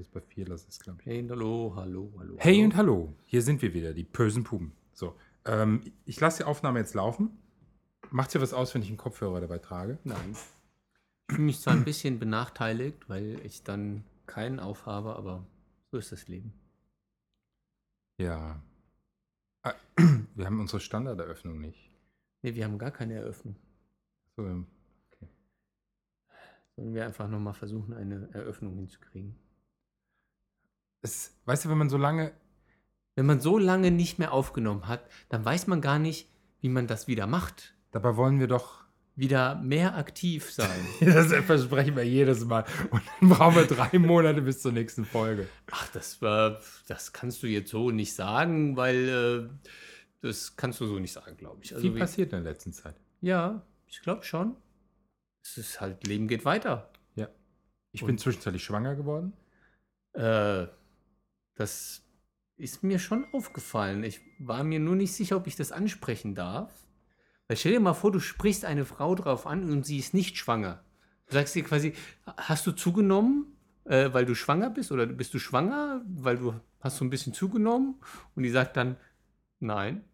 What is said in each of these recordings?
das bei vier lasse es, glaube ich. Hey und hallo, hallo, hallo. Hey hallo. und hallo, hier sind wir wieder, die bösen Puben. So, ähm, ich lasse die Aufnahme jetzt laufen. Macht dir was aus, wenn ich einen Kopfhörer dabei trage? Nein. Ich fühle mich zwar ein bisschen benachteiligt, weil ich dann keinen aufhabe, aber so ist das Leben. Ja. Ah, Wir haben unsere Standarderöffnung nicht. Nee, wir haben gar keine Eröffnung. So, ähm, Sollen wir einfach nochmal versuchen, eine Eröffnung hinzukriegen. Es, weißt du, wenn man so lange. Wenn man so lange nicht mehr aufgenommen hat, dann weiß man gar nicht, wie man das wieder macht. Dabei wollen wir doch. Wieder mehr aktiv sein. Das versprechen wir jedes Mal. Und dann brauchen wir drei Monate bis zur nächsten Folge. Ach, das war, das kannst du jetzt so nicht sagen, weil äh, das kannst du so nicht sagen, glaube ich. Also Viel wie- passiert in der letzten Zeit. Ja, ich glaube schon. Es ist halt, Leben geht weiter. Ja. Ich Und- bin zwischenzeitlich schwanger geworden. Äh, das ist mir schon aufgefallen. Ich war mir nur nicht sicher, ob ich das ansprechen darf. Weil stell dir mal vor, du sprichst eine Frau drauf an und sie ist nicht schwanger. Du sagst dir quasi, hast du zugenommen, äh, weil du schwanger bist? Oder bist du schwanger, weil du hast so ein bisschen zugenommen? Und die sagt dann, nein,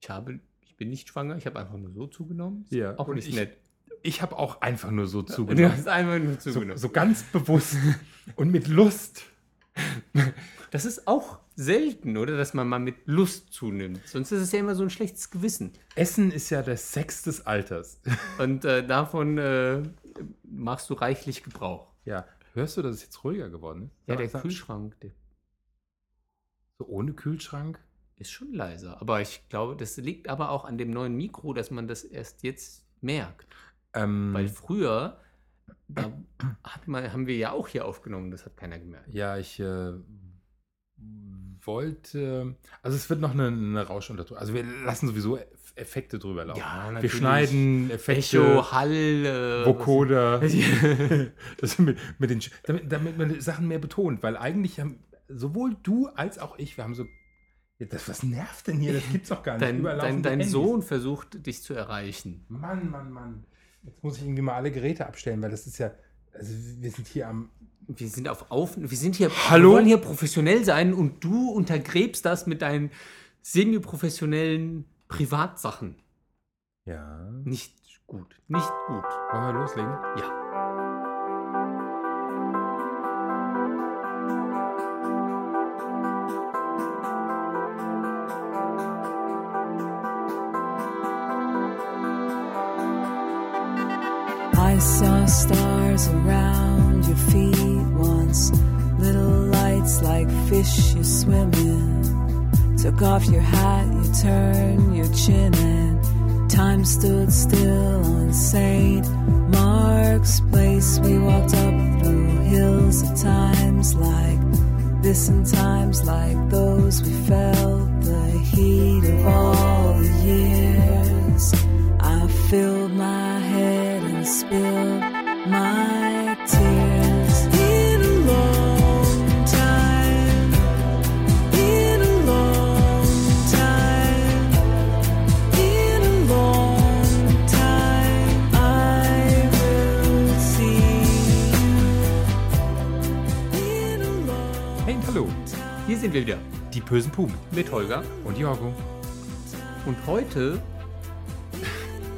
ich habe, ich bin nicht schwanger, ich habe einfach nur so zugenommen. Ist Ja, Auch nicht ich- nett. Ich habe auch einfach nur so Du zugenommen. hast einfach nur So, zugenommen. so ganz bewusst und mit Lust. Das ist auch selten, oder? Dass man mal mit Lust zunimmt. Sonst ist es ja immer so ein schlechtes Gewissen. Essen ist ja der Sex des Alters. Und äh, davon äh, machst du reichlich Gebrauch. Ja, hörst du, dass es jetzt ruhiger geworden ist? Ja, der sag- Kühlschrank der So ohne Kühlschrank? ist schon leiser. Aber ich glaube, das liegt aber auch an dem neuen Mikro, dass man das erst jetzt merkt. Ähm, Weil früher, da hat man, haben wir ja auch hier aufgenommen, das hat keiner gemerkt. ja, ich äh, wollte. Also, es wird noch eine, eine Rauschunterdrückung. Also, wir lassen sowieso Eff- Effekte drüber laufen. Ja, wir natürlich. schneiden Effekte. Echo, Hall, äh, Vocoder. das mit, mit den, damit, damit man Sachen mehr betont, weil eigentlich haben sowohl du als auch ich, wir haben so. Das, was nervt denn hier? Das gibt's doch gar nicht. Dein, dein, dein. Sohn versucht, dich zu erreichen. Mann, Mann, Mann. Jetzt muss ich irgendwie mal alle Geräte abstellen, weil das ist ja. Also, wir sind hier am. Wir sind auf auf, wir sind hier, Hallo? wir wollen hier professionell sein und du untergräbst das mit deinen semi-professionellen Privatsachen. Ja. Nicht gut, nicht gut. Wollen wir loslegen? Ja. Around your feet once, little lights like fish you swim in. Took off your hat, you turned your chin, and time stood still on St. Mark's Place. We walked up through hills at times like this, and times like those. We felt the heat of all the years. I filled sind wir wieder Die bösen Puben. mit Holger. Und Jorgo. Und heute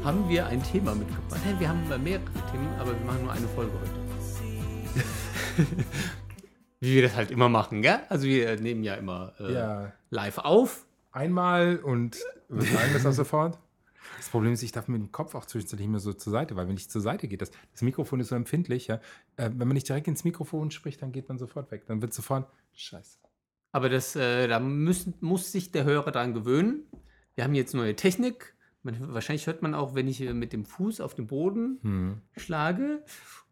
haben wir ein Thema mitgebracht. Nein, wir haben mehrere Themen, aber wir machen nur eine Folge heute. Wie wir das halt immer machen, gell? Also wir nehmen ja immer äh, Ja. live auf. Einmal und wir sagen das auch sofort. Das Problem ist, ich darf mit dem Kopf auch zwischendurch nicht mehr so zur Seite, weil wenn ich zur Seite gehe, das, das Mikrofon ist so empfindlich, ja. Äh, wenn man nicht direkt ins Mikrofon spricht, dann geht man sofort weg. Dann wird sofort Scheiße. Aber das, äh, da müssen, muss sich der Hörer dran gewöhnen. Wir haben jetzt neue Technik. Man, wahrscheinlich hört man auch, wenn ich äh, mit dem Fuß auf den Boden Hm. schlage.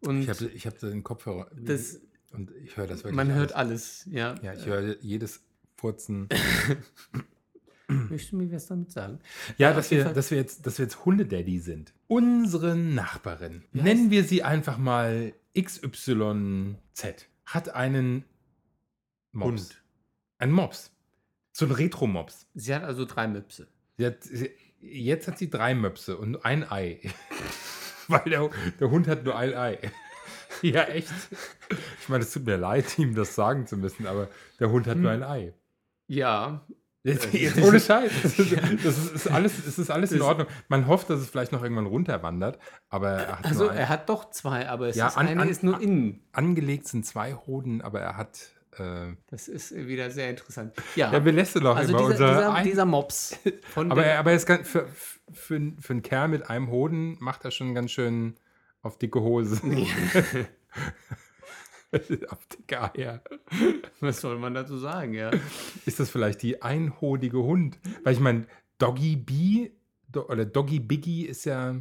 Und Ich habe ich hab den Kopfhörer. Das- und ich höre das wirklich. man hört alles. Ja. Ja, ich höre jedes Furzen. Möchtest du mir was damit sagen? Ja, auf dass wir, Fall. dass wir jetzt, dass wir jetzt Hundedaddy sind. Unsere Nachbarin, Wie nennen wir sie einfach mal XYZ, hat einen Mops. Hund. Ein Mops. So ein Retro-Mops. Sie hat also drei Möpse. Sie hat, sie, jetzt hat sie drei Möpse und ein Ei. Weil der, der Hund hat nur ein Ei. Ja, echt. Ich meine, es tut mir leid, ihm das sagen zu müssen, aber der Hund hat nur ein Ei. Ja, Jetzt, jetzt ohne Scheiß. Das ist, das ist, ist alles, es ist alles in Ordnung. Man hofft, dass es vielleicht noch irgendwann runterwandert, aber er hat also er hat doch zwei, aber es Ja, ist an- eine an- ist nur innen. angelegt sind zwei Hoden, aber er hat. Äh, Das ist wieder sehr interessant. Ja, ja, wir lässt noch also über dieser, unser dieser, dieser Mops. Von aber, er, aber er ist ganz, für, für, für einen Kerl mit einem Hoden macht er schon ganz schön auf dicke Hose. auf dicke Eier. was soll man dazu sagen, ja? Ist das vielleicht die einhodige Hund? Weil ich meine, Doggy B Do oder Doggy Biggie ist ja.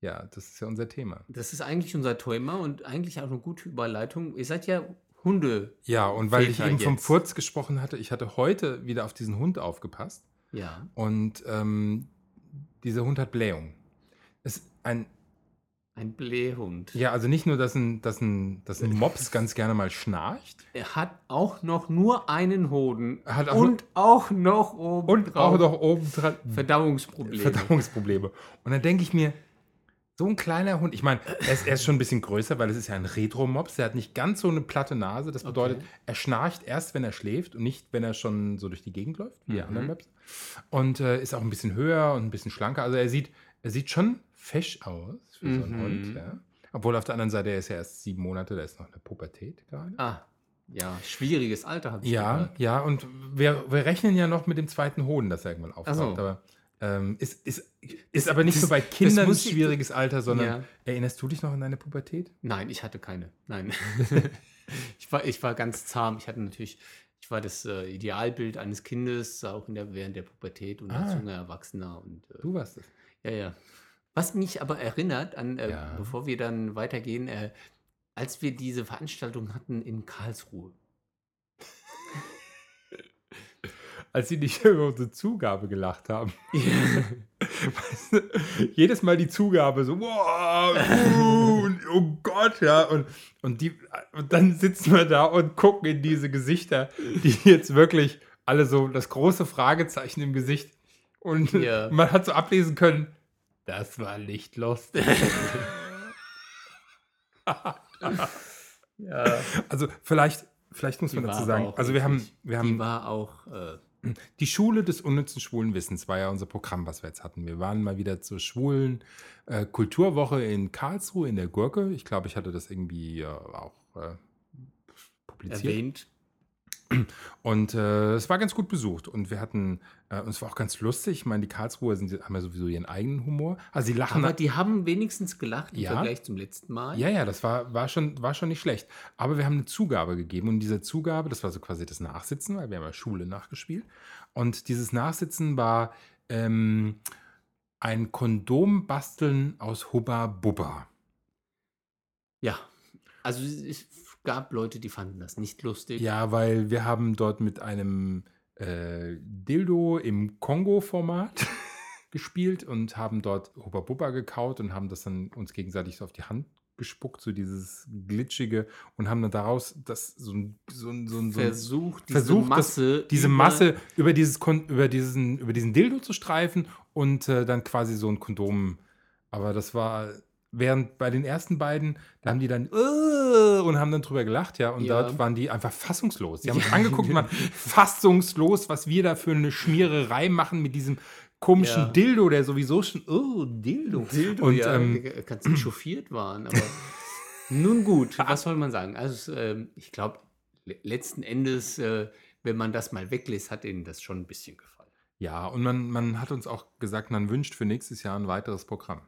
Ja, das ist ja unser Thema. Das ist eigentlich unser Thema und eigentlich auch eine gute Überleitung. Ihr seid ja Hunde. Ja, und weil ich eben vom jetzt. Furz gesprochen hatte, ich hatte heute wieder auf diesen Hund aufgepasst Ja. und ähm, dieser Hund hat Blähung. Ist ein, Ein Blähhund. ja, also nicht nur, dass ein, dass ein, dass ein Mops ganz gerne mal schnarcht Er hat auch noch nur einen Hoden. Er hat auch und auch noch oben und auch noch oben dran Verdauungsprobleme. Verdauungsprobleme. Und dann denke ich mir, so ein kleiner Hund, ich meine, er ist, er ist schon ein bisschen größer, weil es ist ja ein Retro-Mops, der hat nicht ganz so eine platte Nase. Das bedeutet, Okay. er schnarcht erst, wenn er schläft und nicht, wenn er schon so durch die Gegend läuft, wie Mhm. anderen Mops. Und äh, ist auch ein bisschen höher und ein bisschen schlanker. Also er sieht, er sieht schon fesch aus für so einen Mhm. Hund. Ja. Obwohl auf der anderen Seite, er ist ja erst sieben Monate, der ist noch in der Pubertät gerade. Ah, ja, schwieriges Alter habe ich Ja, gehört. ja, und wir, wir rechnen ja noch mit dem zweiten Hoden, das irgendwann auftaucht. so. Aber ähm, ist, ist, ist aber nicht das- so bei Kindern ein muss ich- schwieriges Alter, sondern Ja. erinnerst du dich noch an deine Pubertät? Nein, ich hatte keine. Nein. ich, war, ich war ganz zahm. Ich hatte natürlich, ich war das äh, Idealbild eines Kindes, auch in der, während der Pubertät und als Ah. junger Erwachsener. Und, äh, Du warst es. Ja, ja. Was mich aber erinnert an, äh, Ja. bevor wir dann weitergehen, äh, als wir diese Veranstaltung hatten in Karlsruhe. Als sie nicht über unsere Zugabe gelacht haben. Weißt du, jedes Mal die Zugabe so, wow, uh, oh Gott, ja. Und, und, die, und dann sitzen wir da und gucken in diese Gesichter, die jetzt wirklich alle so das große Fragezeichen im Gesicht. Und Ja. man hat so ablesen können, das war nicht lustig. Ja, Also vielleicht, vielleicht muss die man dazu sagen, also wir haben, wir die haben war auch, äh, die Schule des unnützen schwulen Wissens war ja unser Programm, was wir jetzt hatten. Wir waren mal wieder zur schwulen äh, Kulturwoche in Karlsruhe in der Gurke. Ich glaube, ich hatte das irgendwie äh, auch äh, publiziert. erwähnt. Und äh, es war ganz gut besucht. Und wir hatten, äh, und es war auch ganz lustig. Ich meine, die Karlsruher sind, haben ja sowieso ihren eigenen Humor. Also sie lachen. Aber die haben wenigstens gelacht im Ja. Vergleich zum letzten Mal. Ja, ja, das war, war, schon, war schon nicht schlecht. Aber wir haben eine Zugabe gegeben und in dieser Zugabe, das war so quasi das Nachsitzen, weil wir haben ja Schule nachgespielt. Und dieses Nachsitzen war ähm, ein Kondom basteln aus Hubba Bubba. Ja. Also es gab Leute, die fanden das nicht lustig. Ja, weil wir haben dort mit einem äh, Dildo im Kongo-Format gespielt und haben dort Hubba Bubba gekaut und haben das dann uns gegenseitig so auf die Hand gespuckt, so dieses glitschige und haben dann daraus das so ein, so ein, so ein, so ein Versucht, diese versucht, das- Masse. diese über- Masse über, dieses Kon über, diesen, über diesen Dildo zu streifen und äh, dann quasi so ein Kondom. Aber das war, während bei den ersten beiden, da haben die dann "Äh", und haben dann drüber gelacht, ja. Und Ja. dort waren die einfach fassungslos. Die haben uns angeguckt und waren fassungslos, was wir da für eine Schmiererei machen mit diesem komischen Ja. Dildo, der sowieso schon, oh, Dildo. Dildo, und ja, ähm, die ganz echauffiert waren. Aber nun gut, was soll man sagen? Also ähm, ich glaube, le letzten Endes, äh, wenn man das mal weglässt, hat ihnen das schon ein bisschen gefallen. ja, und man, man hat uns auch gesagt, man wünscht für nächstes Jahr ein weiteres Programm.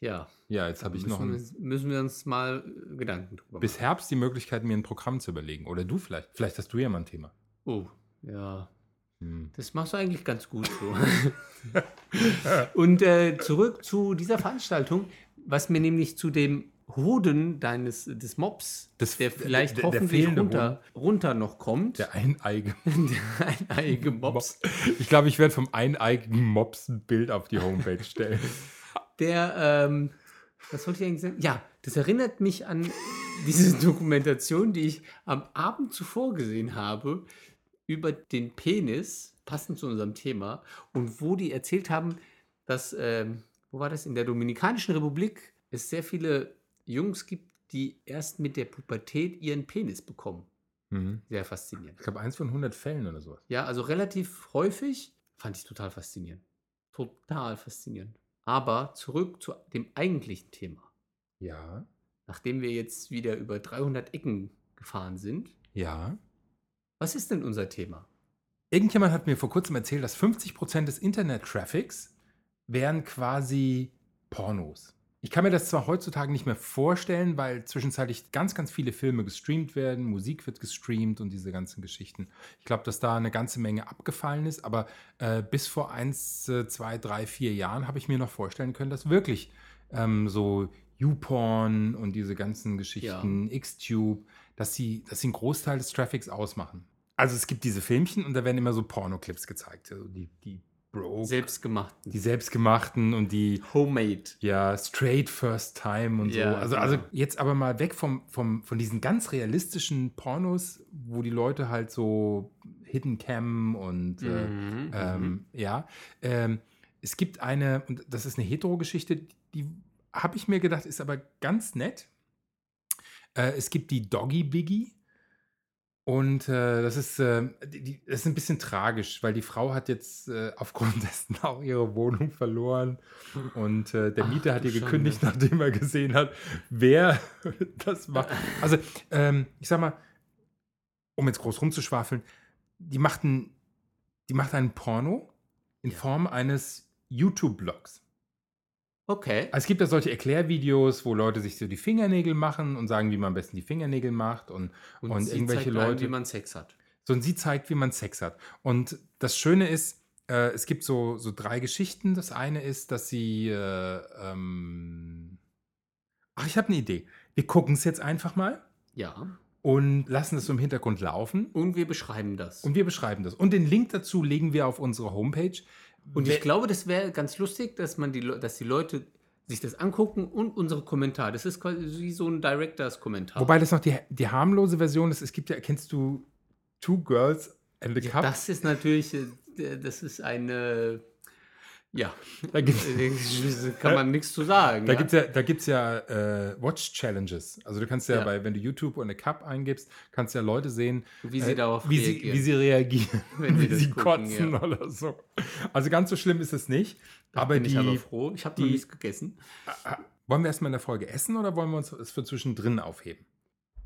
Ja, Ja, jetzt habe ich müssen, noch ein, wir- müssen wir uns mal äh, Gedanken drüber bis Herbst die Möglichkeit, mir ein Programm zu überlegen. Oder du vielleicht. Vielleicht hast du ja mal ein Thema. Oh, ja. Hm. Das machst du eigentlich ganz gut so. Und äh, zurück zu dieser Veranstaltung, was mir nämlich zu dem Hoden deines des Mops, Das- der vielleicht der- der hoffentlich runter, runter noch kommt, Der eineige. der eineiige Mops, Ich glaube, ich werde vom eineigigen Mops ein Bild auf die Homepage stellen. der, ähm, was wollte ich eigentlich sagen? Ja, das erinnert mich an diese Dokumentation, die ich am Abend zuvor gesehen habe, über den Penis, passend zu unserem Thema, und wo die erzählt haben, dass, ähm, wo war das, in der Dominikanischen Republik es sehr viele Jungs gibt, die erst mit der Pubertät ihren Penis bekommen. Mhm. Sehr faszinierend. Ich glaube, eins von 100 Fällen oder sowas. Ja, also relativ häufig fand ich total faszinierend. Total faszinierend. Aber zurück zu dem eigentlichen Thema. Ja. Nachdem wir jetzt wieder über 300 Ecken gefahren sind, Ja. was ist denn unser Thema? Irgendjemand hat mir vor kurzem erzählt, dass 50% des Internet-Traffics wären quasi Pornos. Ich kann mir das zwar heutzutage nicht mehr vorstellen, weil zwischenzeitlich ganz, ganz viele Filme gestreamt werden, Musik wird gestreamt und diese ganzen Geschichten. Ich glaube, dass da eine ganze Menge abgefallen ist, aber äh, bis vor eins, äh, zwei, drei, vier Jahren habe ich mir noch vorstellen können, dass wirklich ähm, so YouPorn und diese ganzen Geschichten, Xtube, dass sie, dass sie einen Großteil des Traffics ausmachen. Also es gibt diese Filmchen und da werden immer so Pornoclips gezeigt. Also die, die Bro, Selbstgemachten. die selbstgemachten und die Homemade. ja, straight first time und Ja, so. Also, genau. also jetzt aber mal weg vom, vom, von diesen ganz realistischen Pornos, wo die Leute halt so Hidden Cam und äh, Mhm, ähm, ja. Ähm, es gibt eine, und das ist eine Hetero-Geschichte, die habe ich mir gedacht, ist aber ganz nett. Äh, es gibt die Doggy Biggie. Und äh, das, ist, äh, die, die- das ist ein bisschen tragisch, weil die Frau hat jetzt äh, aufgrund dessen auch ihre Wohnung verloren. Und äh, der Ach, Mieter hat ihr Schande. gekündigt, nachdem er gesehen hat, wer das macht. Also, ähm, ich sag mal, um jetzt groß rumzuschwafeln, die machten, die macht einen Porno in Ja. Form eines YouTube-Blogs. Okay. Also es gibt ja solche Erklärvideos, wo Leute sich so die Fingernägel machen und sagen, wie man am besten die Fingernägel macht und, und, sie irgendwelche zeigt einem, Leute. wie man Sex hat. so und sie zeigt, wie man Sex hat. Und das Schöne ist, äh, es gibt so, so drei Geschichten. Das eine ist, dass sie. Äh, ähm Ach, ich habe eine Idee. Wir gucken es jetzt einfach mal Ja. und lassen es so im Hintergrund laufen. Und wir beschreiben das. Und wir beschreiben das. Und den Link dazu legen wir auf unsere Homepage. Und ich glaube, das wäre ganz lustig, dass man die, dass die Leute sich das angucken und unsere Kommentare. Das ist quasi wie so ein Directors-Kommentar. Wobei das noch die, die harmlose Version ist. Es gibt ja, kennst du Two Girls and a ja, Cup? das ist natürlich, äh, das ist eine, ja, Da gibt's- Äh, kann man nichts zu sagen. Da ja? gibt es ja, da gibt's ja äh, Watch-Challenges. Also du kannst ja, Ja. bei, wenn du YouTube und eine Cup eingibst, kannst ja Leute sehen, Wie sie äh, darauf wie reagieren. Sie, wie sie reagieren, Wenn sie wie sie gucken, kotzen ja. oder so. Also ganz so schlimm ist es nicht. Da aber bin die, ich aber froh. Ich habe noch die- nichts gegessen. wollen wir erstmal in der Folge essen oder wollen wir uns das für zwischendrin aufheben?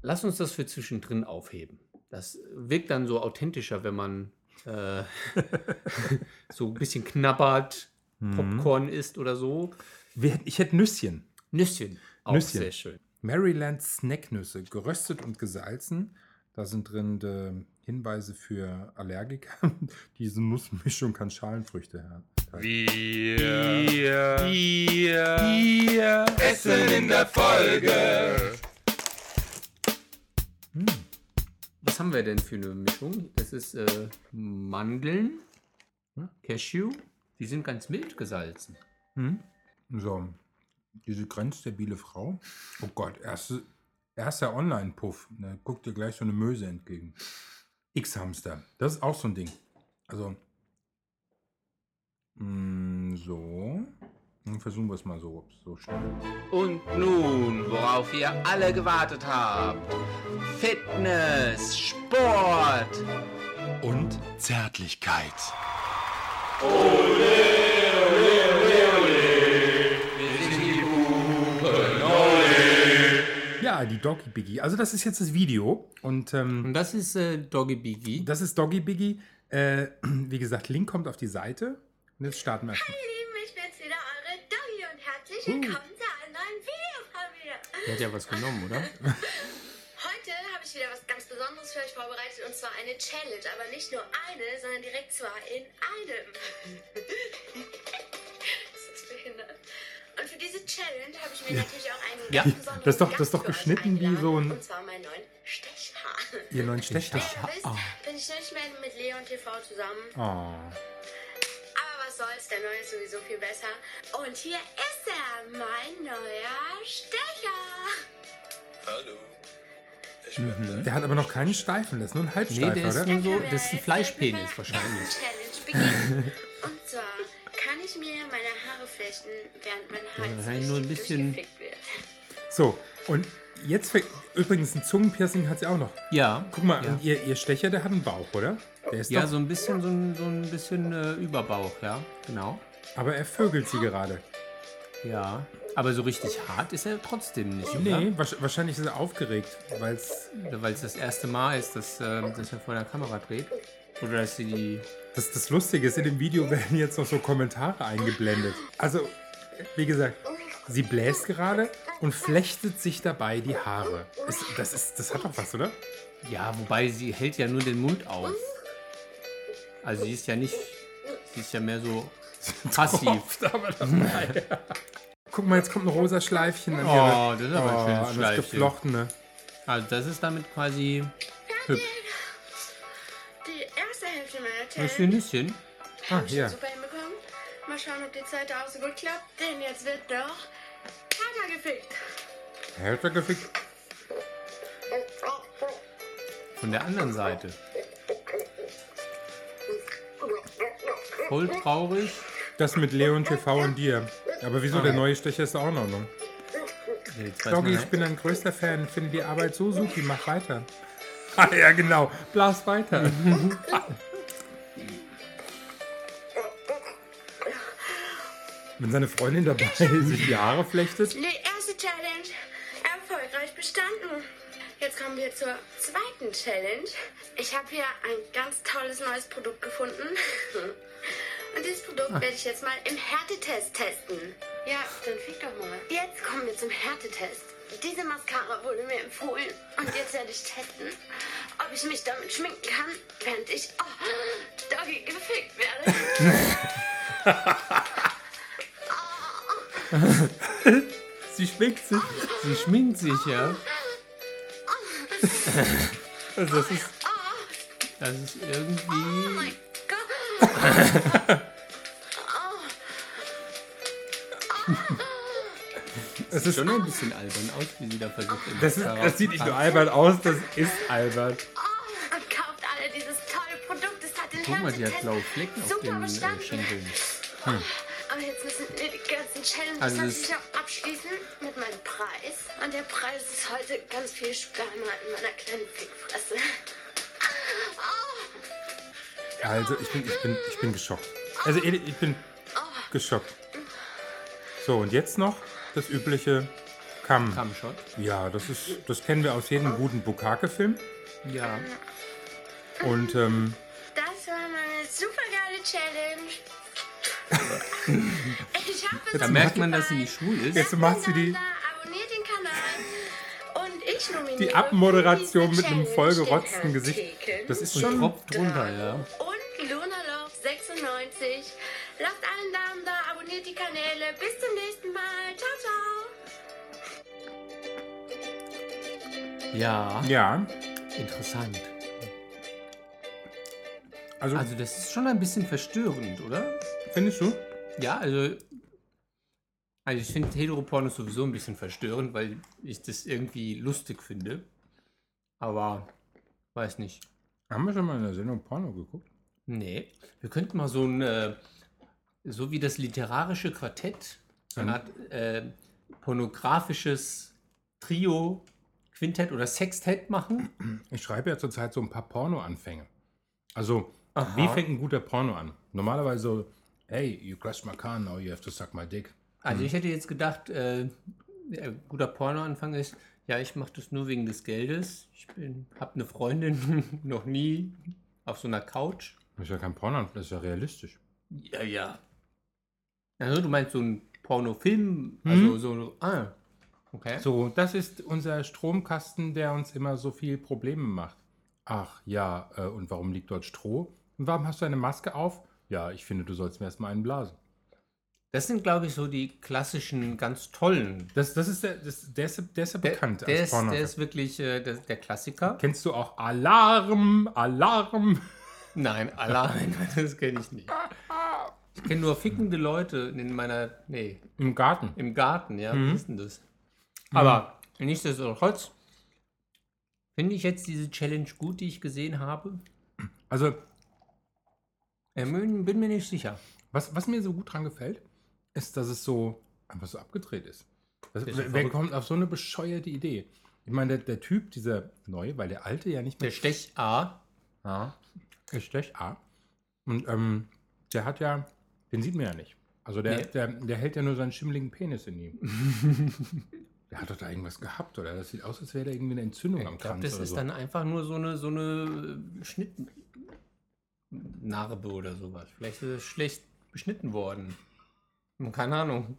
Lass uns das für zwischendrin aufheben. Das wirkt dann so authentischer, wenn man äh, so ein bisschen knabbert, Mhm. Popcorn isst oder so. Wir, ich hätte Nüsschen. Nüsschen. Auch Nüsschen. sehr schön. Maryland Snacknüsse, geröstet und gesalzen. Da sind drin äh, Hinweise für Allergiker. Diese Nussmischung kann Schalenfrüchte haben. Essen in der Folge. Was haben wir denn für eine Mischung? Das ist äh, Mandeln, Cashew. Die sind ganz mild gesalzen. Hm? So, diese grenzstabile Frau. Oh Gott, erste, erster Online-Puff. Da guckt dir gleich so eine Möse entgegen. X-Hamster. Das ist auch so ein Ding. Also, mh, so. Dann versuchen wir es mal so, so schnell. Und nun, worauf ihr alle gewartet habt. Fitness, Sport. Und Zärtlichkeit. Ja, die Doggy Biggie. Also, das ist jetzt das Video. Und ähm, Und das ist äh, Doggy Biggie. Das ist Doggy Biggie. Äh, wie gesagt, Link kommt auf die Seite. Und jetzt starten wir erstmal. Ihr Lieben, ich bin's wieder, eure Doggy und herzlich willkommen zu einem neuen Video von mir. Der hat ja was genommen, oder? Heute habe ich wieder was ganz Besonderes für euch vorbereitet und zwar eine Challenge, aber nicht nur eine, sondern direkt zwei in einem. das ist behindert. Und für diese Challenge habe ich mir natürlich auch einen Ja, ganz besonderen das ist doch- das ist doch geschnitten wie so ein- Und zwar meinen neuen Stechhaar. Ihr neuen ihr wisst, bin ich nicht mehr mit Leon TV zusammen. Oh. Aber was soll's, der neue ist sowieso viel besser. Und hier ist er, mein neuer Stecher. Hallo. Mhm. Der hat aber noch keinen Steifen. Das ist nur ein Nee, Halbsteifer, der ist oder? nur so, das ist ein Fleischpenis wahrscheinlich. Und zwar kann ich mir meine Haare flechten, während mein Haar Ja, nur ein bisschen- wird. So, und jetzt fängt, übrigens ein Zungenpiercing hat sie auch noch. Ja. Guck mal, Ja. und ihr, ihr Stecher, der hat einen Bauch, oder? Der ist Ja, doch, so ein bisschen, so ein, so ein bisschen äh, Überbauch, ja, genau. aber er vögelt sie gerade. Ja. Aber so richtig hart ist er trotzdem nicht, Nee, oder? wahrsch- wahrscheinlich ist er aufgeregt, weil es Weil es das erste Mal ist, dass, äh, dass er vor der Kamera dreht. Oder dass sie die. Das, das Lustige ist, in dem Video werden jetzt noch so Kommentare eingeblendet. Also, wie gesagt, sie bläst gerade und flechtet sich dabei die Haare. Ist, das, ist, das hat doch was, oder? Ja, wobei sie hält ja nur den Mund auf. Also sie ist ja nicht. Sie ist ja mehr so passiv. Tropft aber dabei. Guck mal, jetzt kommt ein rosa Schleifchen an Oh, ihre- das ist aber ein schönes an das Schleifchen. Geflochtene. Also das ist damit quasi hübsch. Die erste Hälfte meiner Das Challenge ist ein Nüsschen. Ah, ich hier. schon super hinbekommen. Mal schauen, ob die zweite auch so gut klappt, denn jetzt wird noch härter gefickt. Härter gefickt. Von der anderen Seite. Voll traurig. Das mit Leon TV und dir. Aber wieso, der neue Stecher ist auch in Ordnung. Jetzt weiß Doggy, ich bin ein größter Fan, finde die Arbeit so supi, mach weiter. Ah, ja, genau. Blas weiter. Wenn seine Freundin dabei sich die Haare flechtet. Die erste Challenge erfolgreich bestanden. Jetzt kommen wir zur zweiten Challenge. Ich habe hier ein ganz tolles neues Produkt gefunden. Und dieses Produkt werde ich jetzt mal im Härtetest testen. Ja, dann fick doch mal. Jetzt kommen wir zum Härtetest. Diese Mascara wurde mir empfohlen und jetzt werde ich testen, ob ich mich damit schminken kann, während ich oh, Doggy gefickt werde. Sie schminkt sich. sie schminkt sich, ja. Also das ist, Das ist Oh irgendwie. Das ist, Schon ein bisschen albern aus, wie sie da versucht. in das, ist, das sieht nicht nur albern aus, das ist albern. Oh, und kauft alle dieses tolle Produkt. Es hat den Guck mal, die hat blaue Flecken auf super den äh. Schenkeln. Aber jetzt müssen wir die ganzen Challenges Also das- natürlich auch abschließen mit meinem Preis. Und der Preis ist heute ganz viel Sperma in meiner kleinen Fickfresse. Also ich bin, ich bin, ich bin geschockt. Also ehrlich, ich bin geschockt. So, und jetzt noch das übliche Kamm. Kammshot. Ja, das ist, das kennen wir aus jedem guten Bukake-Film. Ja. Und ähm, Das war meine super geile Challenge. ich hoffe, es Da merkt man, dass sie nicht schwul ist. jetzt macht sie die, Abonniert den Kanal. Und ich nominiere die Abmoderation mit einem vollgerotzten Gesicht. Das ist schon. drunter, ja. Und abonniert die Kanäle. Bis zum nächsten Mal. Ciao, ciao. Ja, Ja, interessant. also, Also das ist schon ein bisschen verstörend, oder? findest du? Ja, also. Also ich finde Heteroporno sowieso ein bisschen verstörend, weil ich das irgendwie lustig finde. Aber weiß nicht. Haben wir schon mal in der Sendung Porno geguckt? Nee. Wir könnten mal so ein, äh, so wie das literarische Quartett, eine Art äh, pornografisches Trio, Quintett oder Sextett machen. Ich schreibe ja zurzeit so ein paar Porno-Anfänge. Also, Aha. wie fängt ein guter Porno an? Normalerweise so, hey, you crushed my car, now you have to suck my dick. Also ich hätte jetzt gedacht, äh, ein guter Pornoanfang ist, ja, ich mache das nur wegen des Geldes. Ich habe eine Freundin noch nie auf so einer Couch. Das ist ja kein Porno, das ist ja realistisch. Ja, ja. Also du meinst so ein Pornofilm, also so, ah, okay. So, das ist unser Stromkasten, der uns immer so viel Probleme macht. Ach ja, äh, und warum liegt dort Stroh? Und warum hast du eine Maske auf? Ja, ich finde, du sollst mir erstmal einen blasen. Das sind, glaube ich, so die klassischen, ganz tollen. Das, das ist der, das, der, ist, der ist ja Der, bekannt der, als ist, Porno. der ist wirklich äh, der, der Klassiker. Kennst du auch Alarm, Alarm? Nein, allein, das kenne ich nicht. Ich kenne nur fickende Leute in meiner, nee, Im Garten. im Garten, ja, Mhm. was ist denn das? Aber nichtsdestotrotz finde ich jetzt diese Challenge gut, die ich gesehen habe. Also, Äh, bin bin mir nicht sicher. was, was mir so gut dran gefällt, ist, dass es so einfach so abgedreht ist. Das, wer ja verrückt. kommt auf so eine bescheuerte Idee? Ich meine, der, der Typ, dieser neue, weil der alte ja nicht mehr Der Stech A. Ja, ist schlecht. A. Und ähm, der hat ja, den sieht man ja nicht. Also der, Nee. der, der hält ja nur seinen schimmeligen Penis in ihm. der hat doch da irgendwas gehabt, oder? Das sieht aus, als wäre da irgendwie eine Entzündung am Ich glaube, Kranz das ist so. dann einfach nur so eine, so eine äh, Schnittnarbe oder sowas. Vielleicht ist es schlecht beschnitten worden. Keine Ahnung.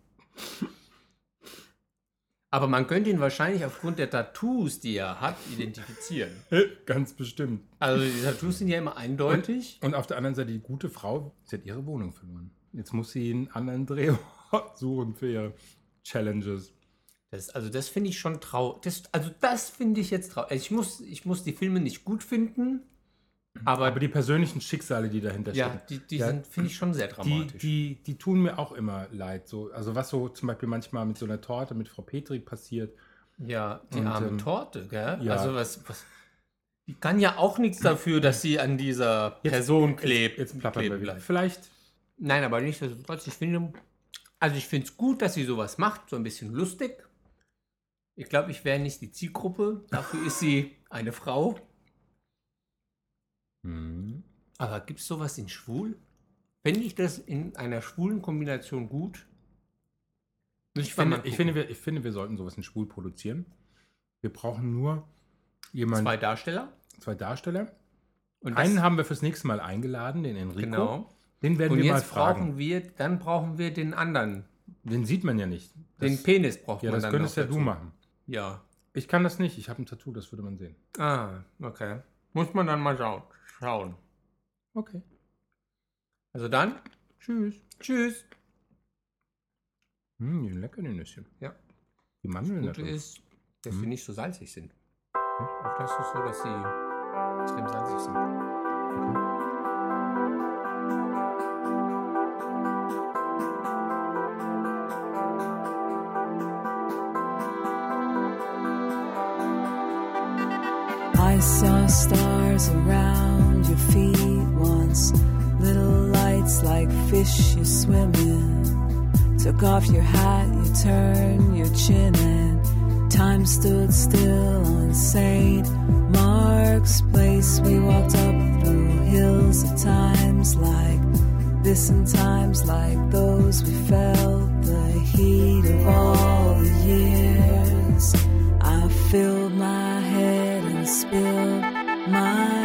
Aber man könnte ihn wahrscheinlich aufgrund der Tattoos, die er hat, identifizieren. Ganz bestimmt. Also die Tattoos sind ja immer eindeutig. Und auf der anderen Seite die gute Frau, sie hat ihre Wohnung verloren. Jetzt muss sie einen anderen Drehort suchen für ihre Challenges. Das, also das finde ich schon traurig. Also das finde ich jetzt traurig. Also ich muss, ich muss die Filme nicht gut finden, aber, Aber die persönlichen Schicksale, die dahinter ja, stecken, die, die Ja, sind, finde ich, schon sehr die, dramatisch. die, die tun mir auch immer leid. So, also was so zum Beispiel manchmal mit so einer Torte mit Frau Petri passiert. Ja, die Und, arme ähm, Torte, gell? ja. Also was, was. Die kann ja auch nichts dafür, dass sie an dieser Person klebt. Jetzt plappern kleben wir wieder. Vielleicht Nein, aber nichtsdestotrotz, ich finde, also ich finde es gut, dass sie sowas macht, so ein bisschen lustig. Ich glaube, ich wäre nicht die Zielgruppe. Dafür ist sie eine Frau. Hm. Aber gibt es sowas in schwul? Fände ich das in einer schwulen Kombination gut? Ich man finde, ich, finde, wir, ich finde, wir sollten sowas in Schwul produzieren. Wir brauchen nur jemanden, Zwei zwei, Darsteller. Darsteller. Und Einen haben wir fürs nächste Mal eingeladen, den Enrico. Genau. Den werden Und wir mal jetzt brauchen fragen. wir, dann brauchen wir den anderen. Den sieht man ja nicht. Das, Den Penis braucht ja, man das dann könntest ja du machen. Ja. Ich kann das nicht. Ich habe ein Tattoo, das würde man sehen. Ah, okay. Muss man dann mal schauen. schauen. Okay. Also dann, Tschüss. tschüss. Hm, die sind lecker, die Nüsschen. Ja. Die Mandeln da Gute ist, dass Mhm. sie nicht so salzig sind. Oft ist es so, dass sie extrem salzig sind. I saw stars around your feet once, little lights like fish you swim in. Took off your hat, you turned your chin, and time stood still on St. Mark's Place. We walked up through hills of times like this and times like those. We felt the heat of all the years. I my head and spilled my